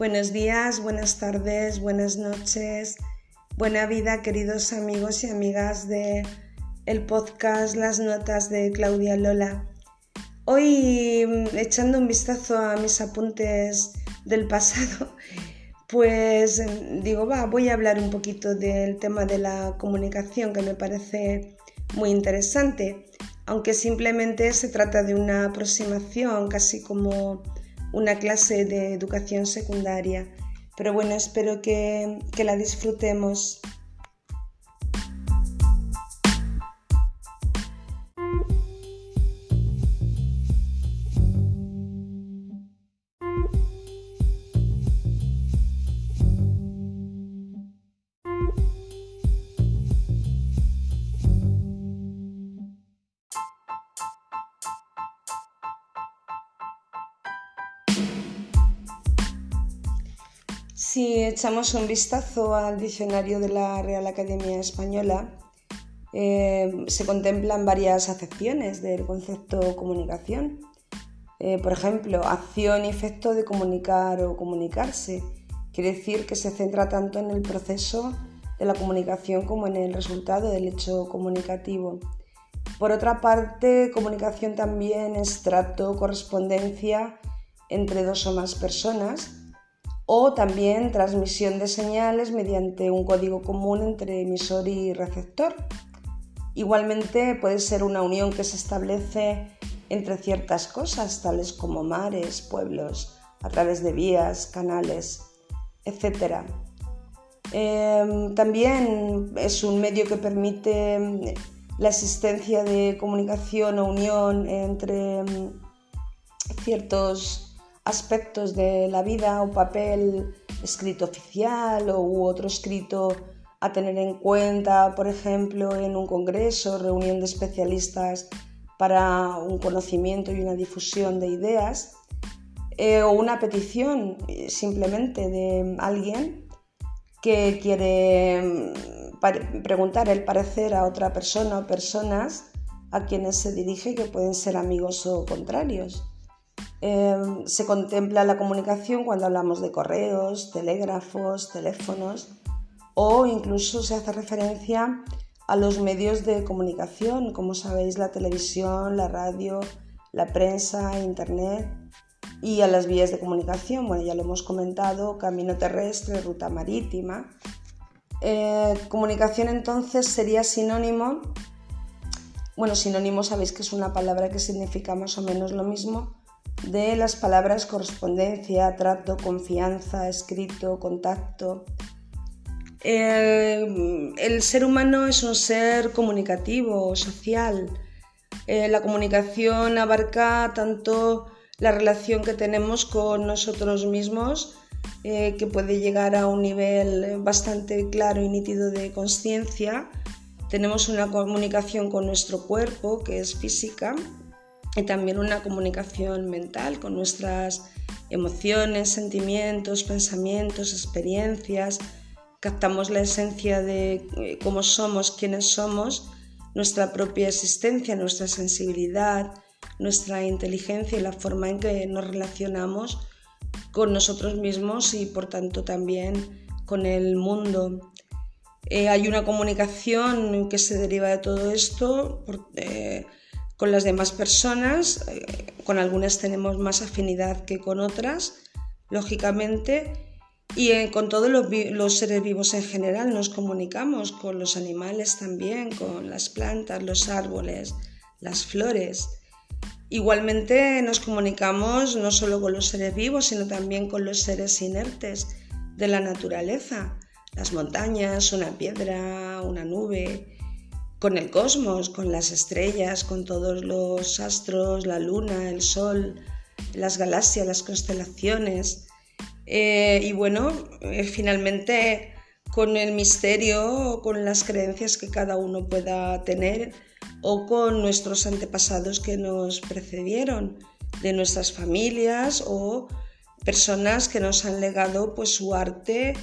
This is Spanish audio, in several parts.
Buenos días, buenas tardes, buenas noches, buena vida, queridos amigos y amigas de el podcast Las Notas de Claudia Lola. Hoy, mm, echando un vistazo a mis apuntes del pasado, pues mm, digo, va, voy a hablar un poquito del tema de la comunicación que me parece muy interesante, aunque simplemente se trata de una aproximación casi como una clase de educación secundaria. Pero bueno, espero que, que la disfrutemos. Si echamos un vistazo al diccionario de la Real Academia Española, eh, se contemplan varias acepciones del concepto comunicación. Eh, por ejemplo, acción y efecto de comunicar o comunicarse. Quiere decir que se centra tanto en el proceso de la comunicación como en el resultado del hecho comunicativo. Por otra parte, comunicación también es trato, correspondencia entre dos o más personas o también transmisión de señales mediante un código común entre emisor y receptor. Igualmente puede ser una unión que se establece entre ciertas cosas, tales como mares, pueblos, a través de vías, canales, etc. Em, también es un medio que permite em, la existencia de comunicación o unión entre em, ciertos aspectos de la vida o papel escrito oficial o otro escrito a tener en cuenta, por ejemplo, en un congreso, reunión de especialistas para un conocimiento y una difusión de ideas, eh, o una petición eh, simplemente de alguien que quiere mm, preguntar el parecer a otra persona o personas a quienes se dirige que pueden ser amigos o contrarios. Em, se contempla la comunicación cuando hablamos de correos, telégrafos, teléfonos o incluso se hace referencia a los medios de comunicación, como sabéis, la televisión, la radio, la prensa, internet y a las vías de comunicación. Bueno, ya lo hemos comentado, camino terrestre, ruta marítima. Eh, comunicación entonces sería sinónimo, bueno, sinónimo sabéis que es una palabra que significa más o menos lo mismo, de las palabras correspondencia, trato, confianza, escrito, contacto. El ser humano es un ser comunicativo, social. Eh, la comunicación abarca tanto la relación que tenemos con nosotros mismos, eh, que puede llegar a un nivel bastante claro y nítido de conciencia. Tenemos una comunicación con nuestro cuerpo, que es física, y también una comunicación mental con nuestras emociones, sentimientos, pensamientos, experiencias. Captamos la esencia de eh, cómo somos, quiénes somos, nuestra propia existencia, nuestra sensibilidad, nuestra inteligencia y la forma en que nos relacionamos con nosotros mismos y por tanto también con el mundo. Eh, hay una comunicación que se deriva de todo esto. eh, con las demás personas, eh, con algunas tenemos más afinidad que con otras, lógicamente, y eh, con todos los, seres vivos en general nos comunicamos, con los animales también, con las plantas, los árboles, las flores. Igualmente nos comunicamos no solo con los seres vivos, sino también con los seres inertes de la naturaleza, las montañas, una piedra, una nube, con el cosmos, con las estrellas, con todos los astros, la luna, el sol, las galaxias, las constelaciones. Eh, y bueno, eh, finalmente con el misterio, con las creencias que cada uno pueda tener o con nuestros antepasados que nos precedieron, de nuestras familias o personas que nos han legado pues su arte,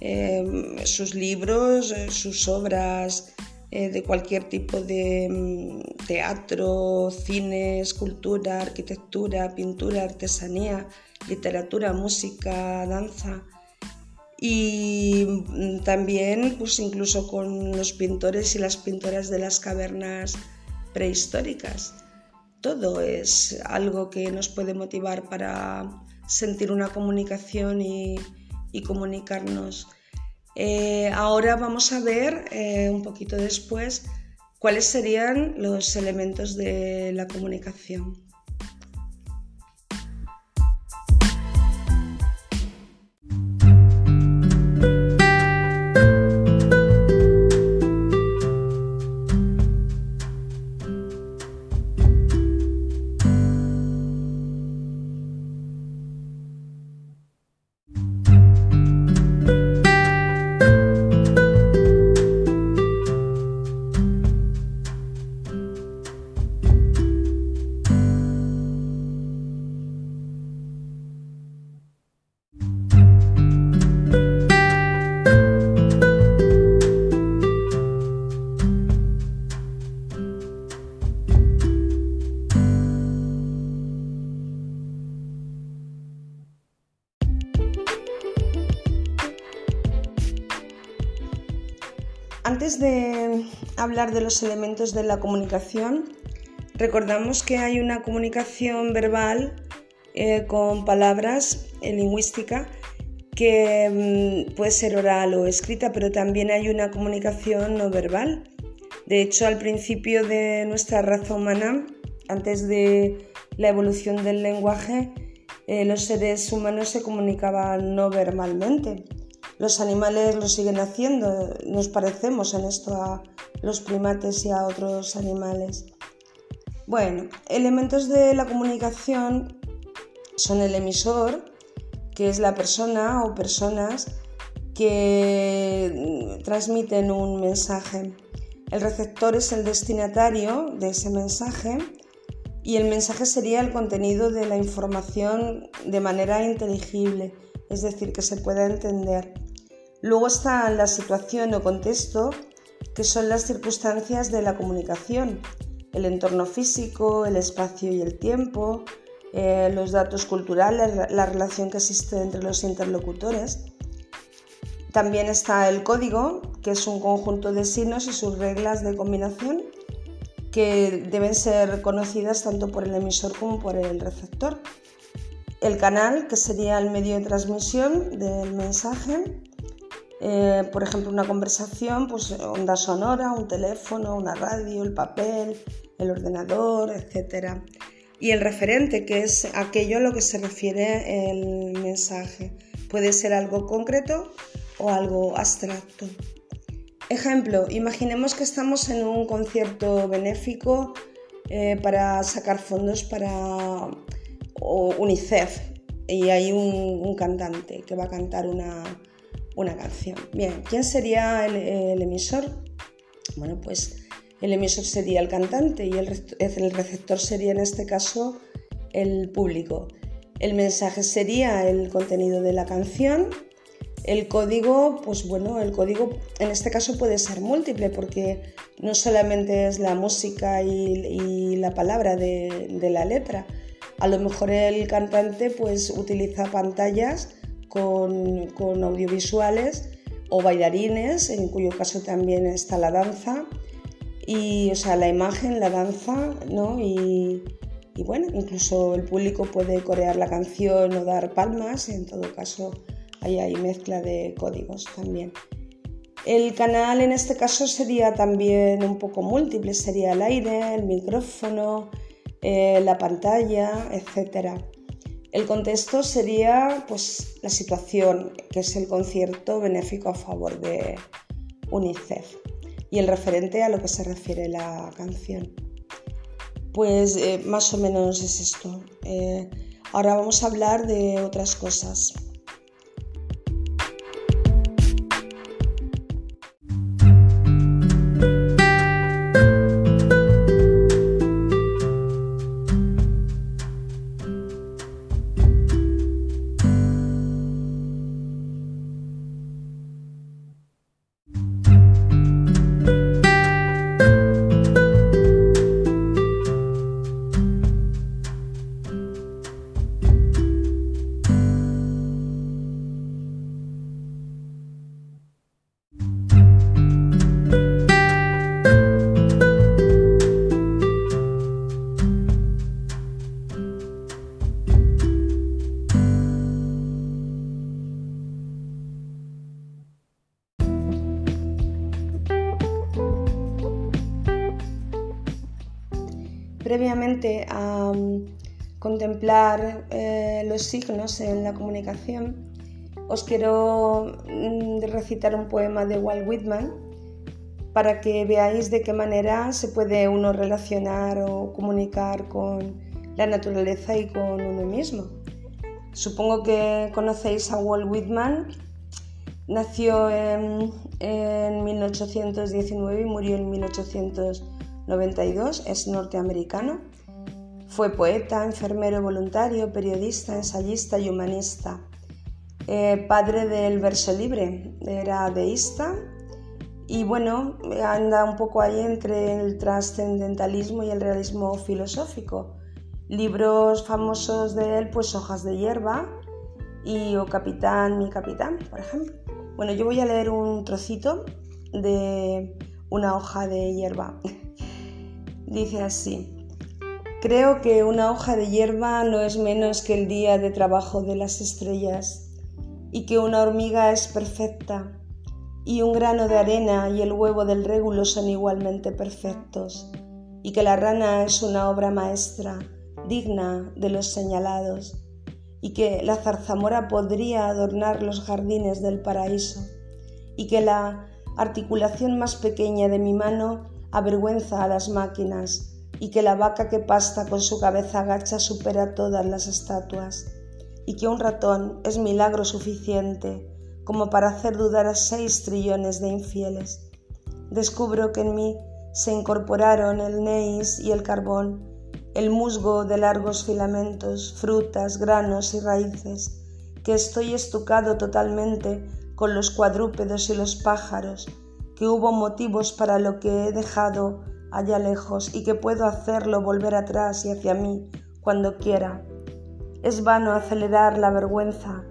eh, sus libros, sus obras eh, de cualquier tipo de mm, teatro, cine, escultura, arquitectura, pintura, artesanía, literatura, música, danza. Y mm, también, pues incluso con los pintores y las pintoras de las cavernas prehistóricas. Todo es algo que nos puede motivar para sentir una comunicación y, comunicarnos. Eh, ahora vamos a ver eh, un poquito después cuáles serían los elementos de la comunicación. Antes de hablar de los elementos de la comunicación, recordamos que hay una comunicación verbal eh, con palabras en lingüística que mm, puede ser oral o escrita, pero también hay una comunicación no verbal. De hecho, al principio de nuestra raza humana, antes de la evolución del lenguaje, eh, los seres humanos se comunicaban no verbalmente. Los animales lo siguen haciendo, nos parecemos en esto a los primates y a otros animales. Bueno, elementos de la comunicación son el emisor, que es la persona o personas que transmiten un mensaje. El receptor es el destinatario de ese mensaje y el mensaje sería el contenido de la información de manera inteligible, es decir, que se pueda entender. Luego está la situación o contexto, que son las circunstancias de la comunicación, el entorno físico, el espacio y el tiempo, eh, los datos culturales, la relación que existe entre los interlocutores. También está el código, que es un conjunto de signos y sus reglas de combinación que deben ser conocidas tanto por el emisor como por el receptor. El canal, que sería el medio de transmisión del mensaje, eh, por ejemplo, una conversación, pues onda sonora, un teléfono, una radio, el papel, el ordenador, etc. Y el referente, que es aquello a lo que se refiere el mensaje. Puede ser algo concreto o algo abstracto. Ejemplo, imaginemos que estamos en un concierto benéfico eh, para sacar fondos para UNICEF y hay un cantante que va a cantar una, una canción. Bien, ¿quién sería el, emisor? Bueno, pues el emisor sería el cantante y el, receptor sería en este caso el público. El mensaje sería el contenido de la canción. El código, pues bueno, el código en este caso puede ser múltiple porque no solamente es la música y, la palabra de, de, la letra. A lo mejor el cantante pues utiliza pantallas con, audiovisuales o bailarines, en cuyo caso también está la danza, y, o sea, la imagen, la danza, ¿no? Y, bueno, incluso el público puede corear la canción o dar palmas, en todo caso ahí hay mezcla de códigos también. El canal en este caso sería también un poco múltiple, sería el aire, el micrófono, eh, la pantalla, etcétera. El contexto sería pues, la situación, que es el concierto benéfico a favor de UNICEF, y el referente a lo que se refiere la canción. Pues eh, más o menos es esto. Eh, ahora vamos a hablar de otras cosas. Contemplar eh, los signos en la comunicación, os quiero mm, recitar un poema de Walt Whitman para que veáis de qué manera se puede uno relacionar o comunicar con la naturaleza y con uno mismo. Supongo que conocéis a Walt Whitman. Nació en, en 1819 y murió en 1892. Es norteamericano. Fue poeta, enfermero voluntario, periodista, ensayista y humanista. Eh, padre del verso libre, era deísta y bueno, anda un poco ahí entre el trascendentalismo y el realismo filosófico. Libros famosos de él, pues Hojas de hierba y O Capitán, mi capitán, por ejemplo. Bueno, yo voy a leer un trocito de una hoja de hierba. Dice así, creo que una hoja de hierba no es menos que el día de trabajo de las estrellas y que una hormiga es perfecta, y un grano de arena y el huevo del régulo son igualmente perfectos, y que la rana es una obra maestra, digna de los señalados, y que la zarzamora podría adornar los jardines del paraíso, y que la articulación más pequeña de mi mano avergüenza a las máquinas, y que la vaca que pasta con su cabeza agacha supera todas las estatuas y que un ratón es milagro suficiente como para hacer dudar a seis trillones de infieles. Descubro que en mí se incorporaron el neis y el carbón, el musgo de largos filamentos, frutas, granos y raíces, que estoy estucado totalmente con los cuadrúpedos y los pájaros, que hubo motivos para lo que he dejado allá lejos y que puedo hacerlo volver atrás y hacia mí cuando quiera es vano acelerar la vergüenza,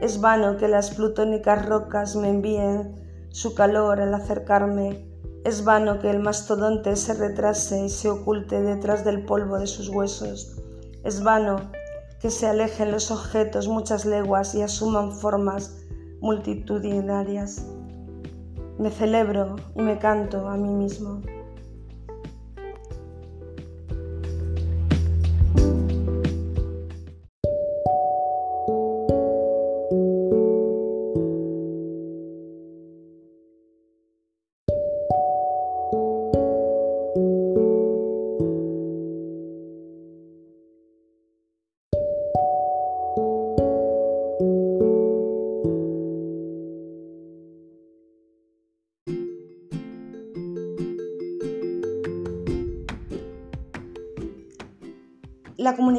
es vano que las plutónicas rocas me envíen su calor al acercarme, es vano que el mastodonte se retrase y se oculte detrás del polvo de sus huesos, es vano que se alejen los objetos muchas leguas y asuman formas multitudinarias. Me celebro y me canto a mí mismo.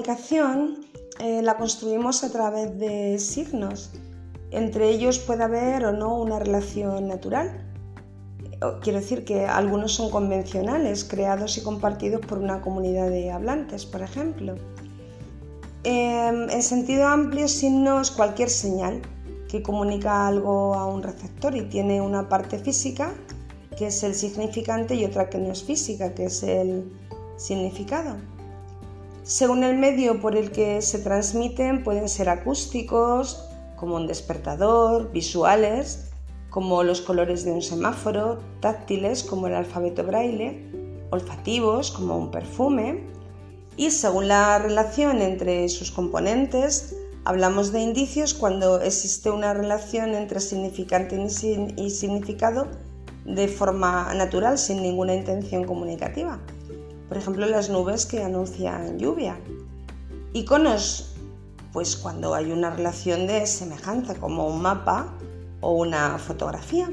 Comunicación eh, la construimos a través de signos. Entre ellos puede haber o no una relación natural. Quiero decir que algunos son convencionales, creados y compartidos por una comunidad de hablantes, por ejemplo. Em, en sentido amplio, signo es cualquier señal que comunica algo a un receptor y tiene una parte física, que es el significante, y otra que no es física, que es el significado. Según el medio por el que se transmiten, pueden ser acústicos, como un despertador, visuales, como los colores de un semáforo, táctiles, como el alfabeto braille, olfativos, como un perfume, y según la relación entre sus componentes, hablamos de indicios cuando existe una relación entre significante y significado de forma natural, sin ninguna intención comunicativa. Por ejemplo, las nubes que anuncian lluvia. Iconos, pues cuando hay una relación de semejanza, como un mapa o una fotografía.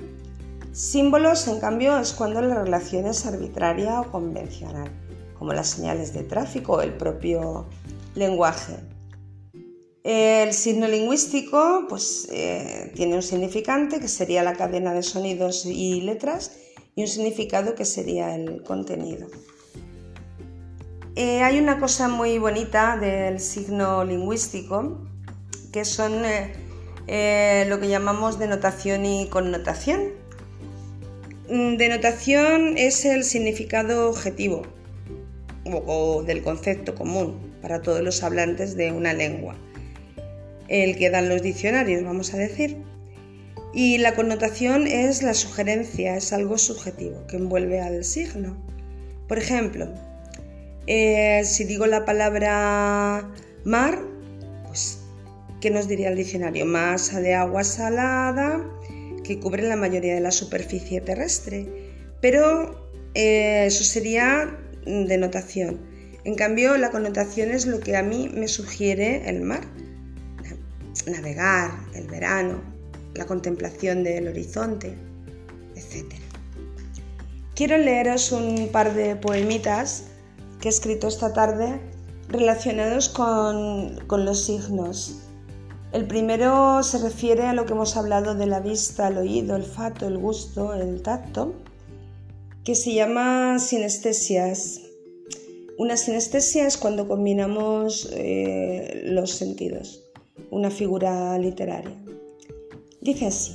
Símbolos, en cambio, es cuando la relación es arbitraria o convencional, como las señales de tráfico o el propio lenguaje. El signo lingüístico pues, eh, tiene un significante que sería la cadena de sonidos y letras y un significado que sería el contenido. Eh, hay una cosa muy bonita del signo lingüístico, que son eh, eh, lo que llamamos denotación y connotación. Mm, denotación es el significado objetivo o, del concepto común para todos los hablantes de una lengua, el que dan los diccionarios, vamos a decir. Y la connotación es la sugerencia, es algo subjetivo que envuelve al signo. Por ejemplo, Eh, si digo la palabra mar, pues, ¿qué nos diría el diccionario? Masa de agua salada que cubre la mayoría de la superficie terrestre. Pero eh, eso sería denotación. En cambio, la connotación es lo que a mí me sugiere el mar. Navegar, el verano, la contemplación del horizonte, etc. Quiero leeros un par de poemitas que he escrito esta tarde relacionados con, los signos. El primero se refiere a lo que hemos hablado de la vista, el oído, el olfato, el gusto, el tacto, que se llama sinestesias. Una sinestesia es cuando combinamos eh, los sentidos, una figura literaria. Dice así,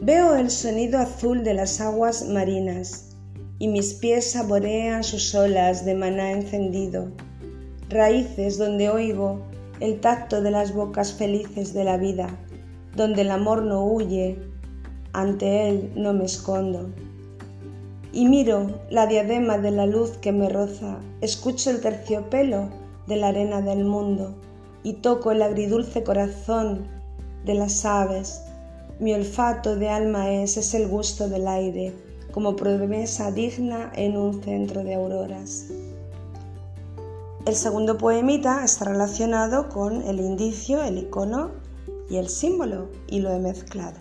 veo el sonido azul de las aguas marinas y mis pies saborean sus olas de maná encendido, raíces donde oigo el tacto de las bocas felices de la vida, donde el amor no huye, ante él no me escondo. Y miro la diadema de la luz que me roza, escucho el terciopelo de la arena del mundo y toco el agridulce corazón de las aves. Mi olfato de alma es, es el gusto del aire, como promesa digna en un centro de auroras. El segundo poemita está relacionado con el indicio, el icono y el símbolo y lo he mezclado.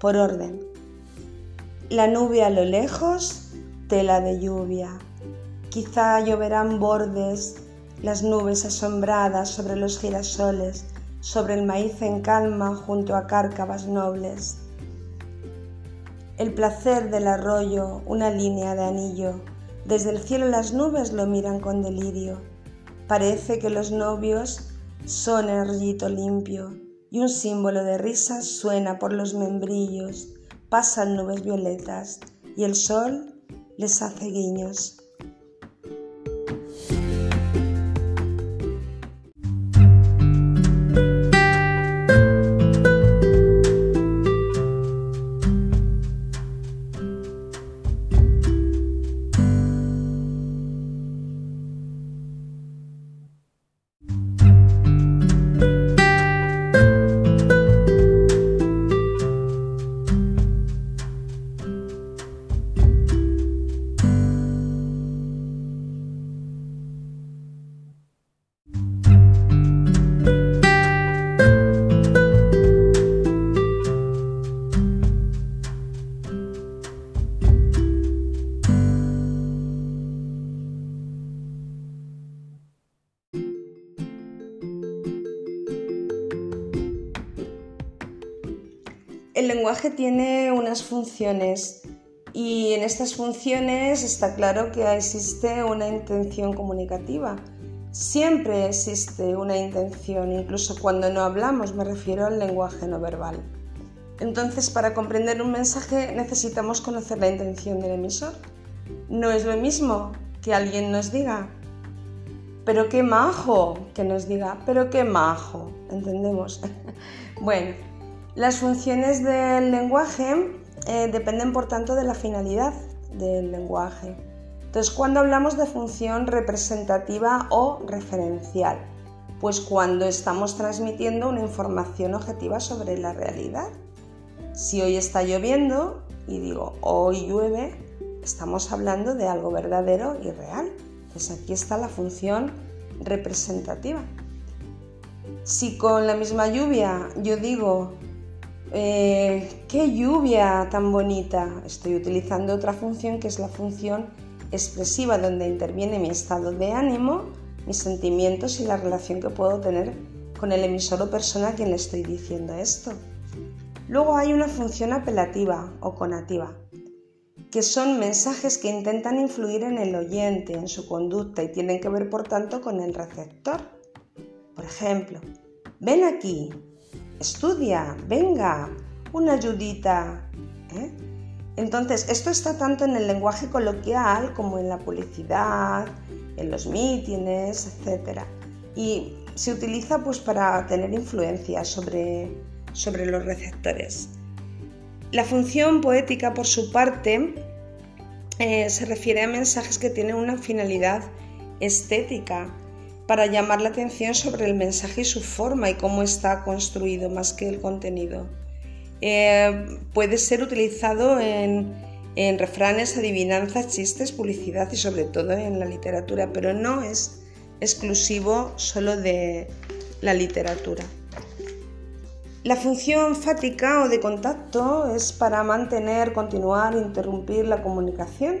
Por orden. La nube a lo lejos, tela de lluvia. Quizá lloverán bordes, las nubes asombradas sobre los girasoles, sobre el maíz en calma junto a cárcavas nobles el placer del arroyo, una línea de anillo. Desde el cielo las nubes lo miran con delirio. Parece que los novios son el arroyito limpio y un símbolo de risa suena por los membrillos. Pasan nubes violetas y el sol les hace guiños. Lenguaje tiene unas funciones y en estas funciones está claro que existe una intención comunicativa. Siempre existe una intención, incluso cuando no hablamos, me refiero al lenguaje no verbal. Entonces, para comprender un mensaje necesitamos conocer la intención del emisor. No es lo mismo que alguien nos diga, pero qué majo, que nos diga, pero qué majo, ¿entendemos? bueno, las funciones del lenguaje eh, dependen, por tanto, de la finalidad del lenguaje. Entonces, cuando hablamos de función representativa o referencial? Pues cuando estamos transmitiendo una información objetiva sobre la realidad. Si hoy está lloviendo y digo hoy llueve, estamos hablando de algo verdadero y real. Entonces aquí está la función representativa. Si con la misma lluvia yo digo eh, ¡Qué lluvia tan bonita! Estoy utilizando otra función que es la función expresiva donde interviene mi estado de ánimo, mis sentimientos y la relación que puedo tener con el emisor o persona a quien le estoy diciendo esto. Luego hay una función apelativa o conativa, que son mensajes que intentan influir en el oyente, en su conducta y tienen que ver por tanto con el receptor. Por ejemplo, ven aquí, estudia, venga, una ayudita. ¿eh? Entonces, esto está tanto en el lenguaje coloquial como en la publicidad, en los mítines, etc. Y se utiliza pues, para tener influencia sobre, sobre los receptores. La función poética, por su parte, eh, se refiere a mensajes que tienen una finalidad estética para llamar la atención sobre el mensaje y su forma y cómo está construido más que el contenido. Eh, puede ser utilizado en, refranes, adivinanzas, chistes, publicidad y sobre todo en la literatura, pero no es exclusivo solo de la literatura. La función fática o de contacto es para mantener, continuar, interrumpir la comunicación.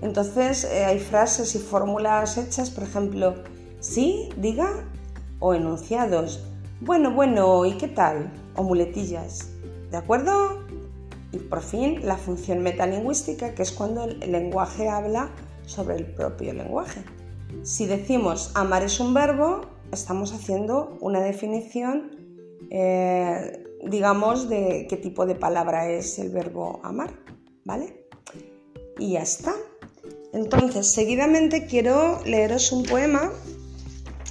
Entonces eh, hay frases y fórmulas hechas, por ejemplo, sí, diga, o enunciados. Bueno, bueno, ¿y qué tal? O muletillas. ¿De acuerdo? Y por fin la función metalingüística, que es cuando el lenguaje habla sobre el propio lenguaje. Si decimos amar es un verbo, estamos haciendo una definición eh, digamos, de qué tipo de palabra es el verbo amar, ¿vale? Y ya está. Entonces, seguidamente quiero leeros un poema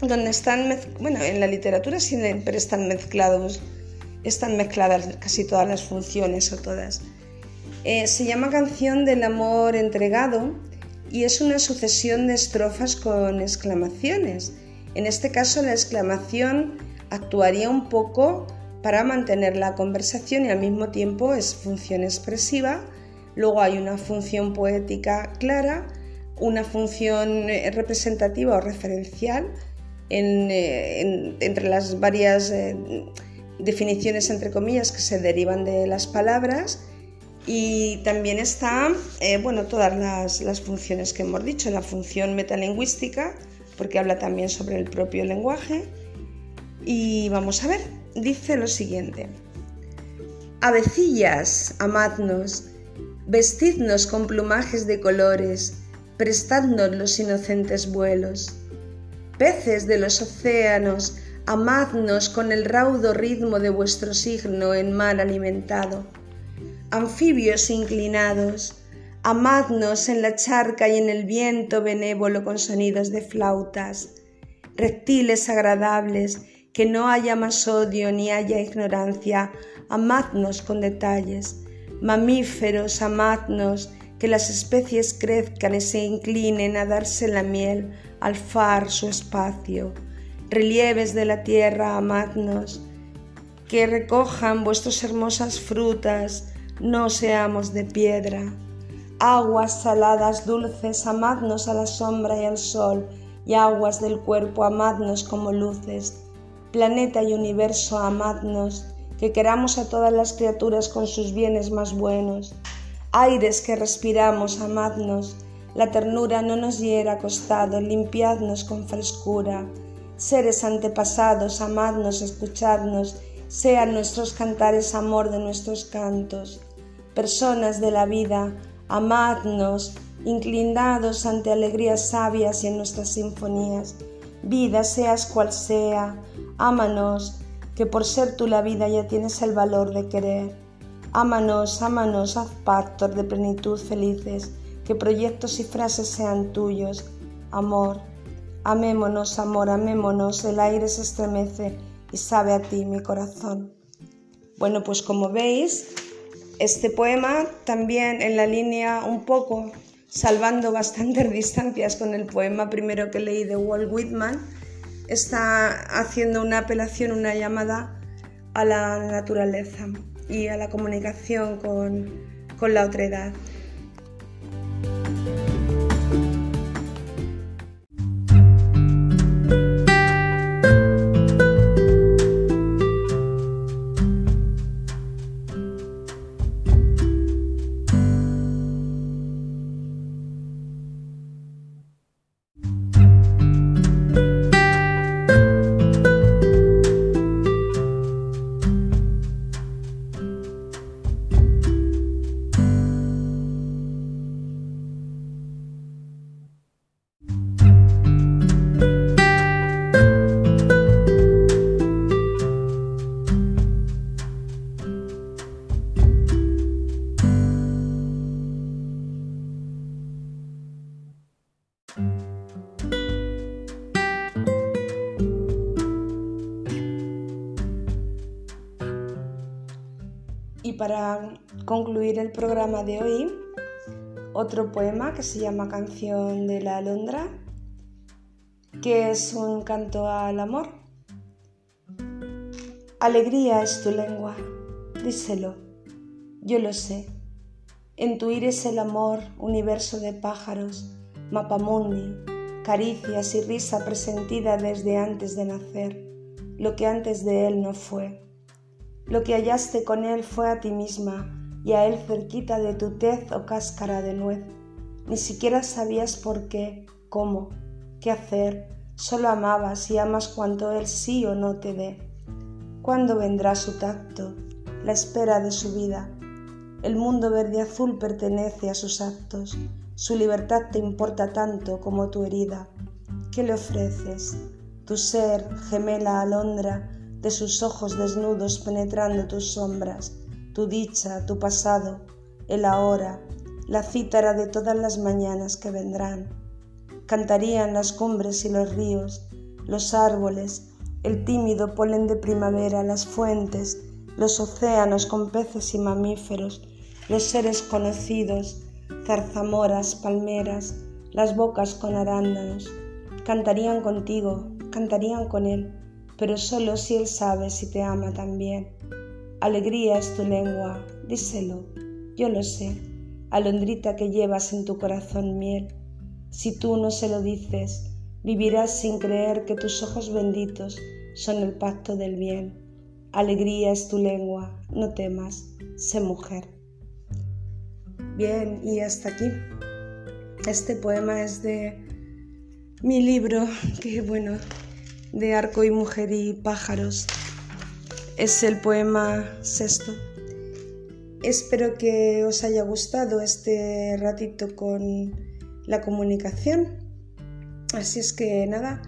donde están, bueno, en la literatura siempre están mezclados, están mezcladas casi todas las funciones o todas. Eh, se llama Canción del Amor Entregado y es una sucesión de estrofas con exclamaciones. En este caso, la exclamación actuaría un poco para mantener la conversación y al mismo tiempo es función expresiva. Luego hay una función poética clara, una función eh, representativa o referencial eh, entre las varias eh, definiciones entre comillas que se derivan de las palabras y también está bueno, todas las, las funciones que hemos dicho, la función metalingüística, porque habla también sobre el propio lenguaje, y vamos a ver, dice lo siguiente. Avecillas, amadnos, vestidnos con plumajes de colores, prestadnos los inocentes vuelos. Peces de los océanos, amadnos con el raudo ritmo de vuestro signo en mar alimentado. Anfibios inclinados, amadnos en la charca y en el viento benévolo con sonidos de flautas. Reptiles agradables, que no haya más odio ni haya ignorancia, amadnos con detalles. Mamíferos, amadnos, que las especies crezcan y se inclinen a darse la miel, al far su espacio. Relieves de la tierra, amadnos, que recojan vuestras hermosas frutas, no seamos de piedra. Aguas saladas, dulces, amadnos a la sombra y al sol, y aguas del cuerpo, amadnos como luces planeta y universo, amadnos, que queramos a todas las criaturas con sus bienes más buenos. Aires que respiramos, amadnos, la ternura no nos hiera acostado, limpiadnos con frescura. Seres antepasados, amadnos, escuchadnos, sean nuestros cantares amor de nuestros cantos. Personas de la vida, amadnos, inclinados ante alegrías sabias y en nuestras sinfonías. Vida seas cual sea, Ámanos, que por ser tú la vida ya tienes el valor de querer. Ámanos, ámanos, haz pactos de plenitud felices, que proyectos y frases sean tuyos. Amor, amémonos, amor, amémonos, el aire se estremece y sabe a ti mi corazón. Bueno, pues como veis, este poema también en la línea un poco, salvando bastantes distancias con el poema primero que leí de Walt Whitman, está haciendo una apelación, una llamada a la naturaleza y a la comunicación con, con la otredad. Para concluir el programa de hoy, otro poema que se llama Canción de la Alondra, que es un canto al amor. Alegría es tu lengua, díselo, yo lo sé. En tu es el amor, universo de pájaros, mapamundi, caricias y risa presentida desde antes de nacer, lo que antes de él no fue. Lo que hallaste con él fue a ti misma y a él cerquita de tu tez o cáscara de nuez. Ni siquiera sabías por qué, cómo, qué hacer, solo amabas y amas cuanto él sí o no te dé. ¿Cuándo vendrá su tacto, la espera de su vida? El mundo verde azul pertenece a sus actos, su libertad te importa tanto como tu herida. ¿Qué le ofreces? Tu ser, gemela alondra, de sus ojos desnudos penetrando tus sombras, tu dicha, tu pasado, el ahora, la cítara de todas las mañanas que vendrán. Cantarían las cumbres y los ríos, los árboles, el tímido polen de primavera, las fuentes, los océanos con peces y mamíferos, los seres conocidos, zarzamoras, palmeras, las bocas con arándanos. Cantarían contigo, cantarían con él, pero solo si él sabe si te ama también. Alegría es tu lengua, díselo, yo lo sé, alondrita que llevas en tu corazón miel. Si tú no se lo dices, vivirás sin creer que tus ojos benditos son el pacto del bien. Alegría es tu lengua, no temas, sé mujer. Bien, y hasta aquí. Este poema es de mi libro, que bueno, de Arco y Mujer y Pájaros. Es el poema sexto. Espero que os haya gustado este ratito con la comunicación. Así es que nada,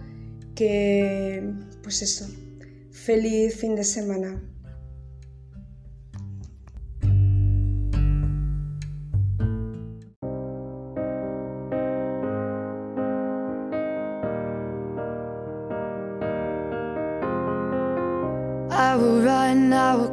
que pues eso, feliz fin de semana.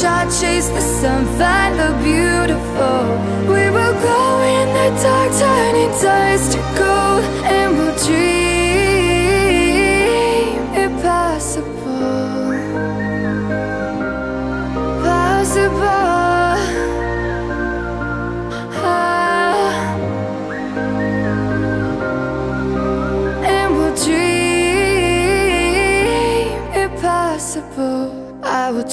Take a shot, chase the sun, find the beautiful. We will glow in the dark, turning dust to gold, and we'll dream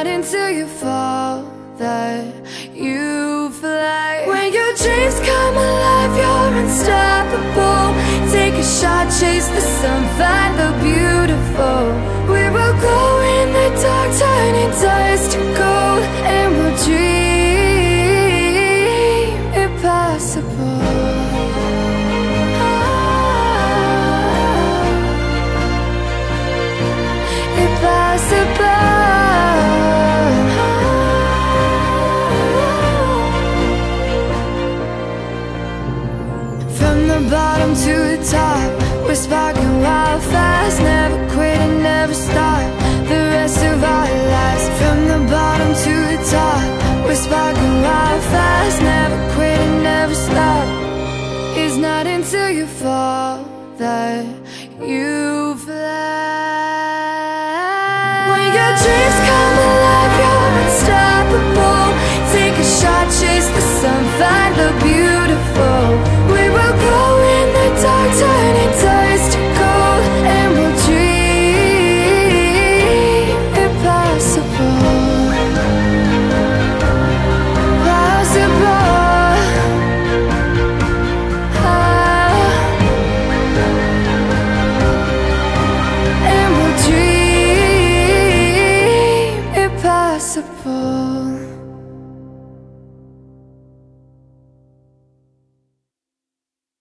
Not until you fall that you fly. When your dreams come alive, you're unstoppable. Take a shot, chase the sun, find the beautiful. We will go in the dark, turning dust to gold.